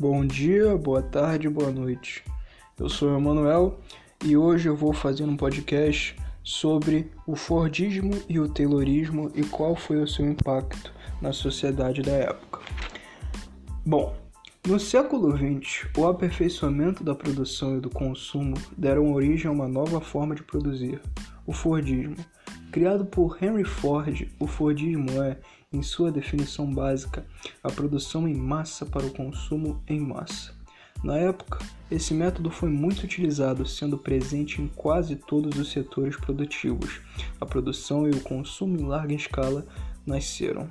Bom dia, boa tarde, boa noite. Eu sou o Emanuel e hoje eu vou fazer um podcast sobre o Fordismo e o Taylorismo e qual foi o seu impacto na sociedade da época. Bom, no século XX, o aperfeiçoamento da produção e do consumo deram origem a uma nova forma de produzir, o Fordismo. Criado por Henry Ford, o Fordismo é, em sua definição básica, a produção em massa para o consumo em massa. Na época, esse método foi muito utilizado, sendo presente em quase todos os setores produtivos. A produção e o consumo em larga escala nasceram.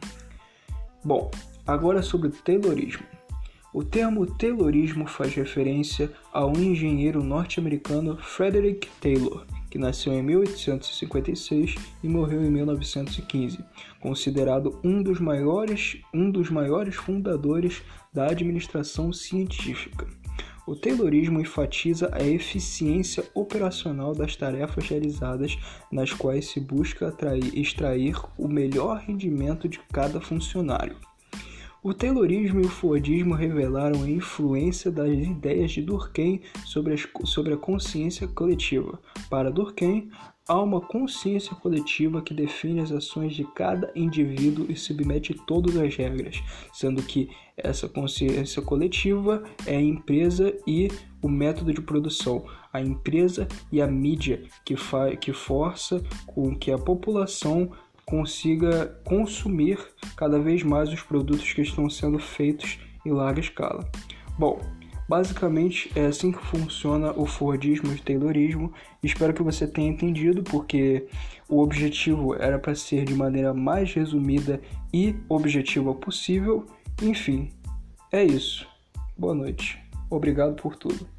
Bom, agora sobre o Taylorismo. O termo Taylorismo faz referência ao engenheiro norte-americano Frederick Taylor, que nasceu em 1856 e morreu em 1915, considerado um dos maiores, um dos maiores fundadores da administração científica. O Taylorismo enfatiza a eficiência operacional das tarefas realizadas, nas quais se busca atrair, extrair o melhor rendimento de cada funcionário. O Taylorismo e o Fordismo revelaram a influência das ideias de Durkheim sobre, as, sobre a consciência coletiva. Para Durkheim, há uma consciência coletiva que define as ações de cada indivíduo e submete todas as regras, sendo que essa consciência coletiva é a empresa e o método de produção, a empresa e a mídia que, que força com que a população consiga consumir cada vez mais os produtos que estão sendo feitos em larga escala. Bom, basicamente é assim que funciona o Fordismo e o Taylorismo. Espero que você tenha entendido, porque o objetivo era para ser de maneira mais resumida e objetiva possível. Enfim, é isso. Boa noite. Obrigado por tudo.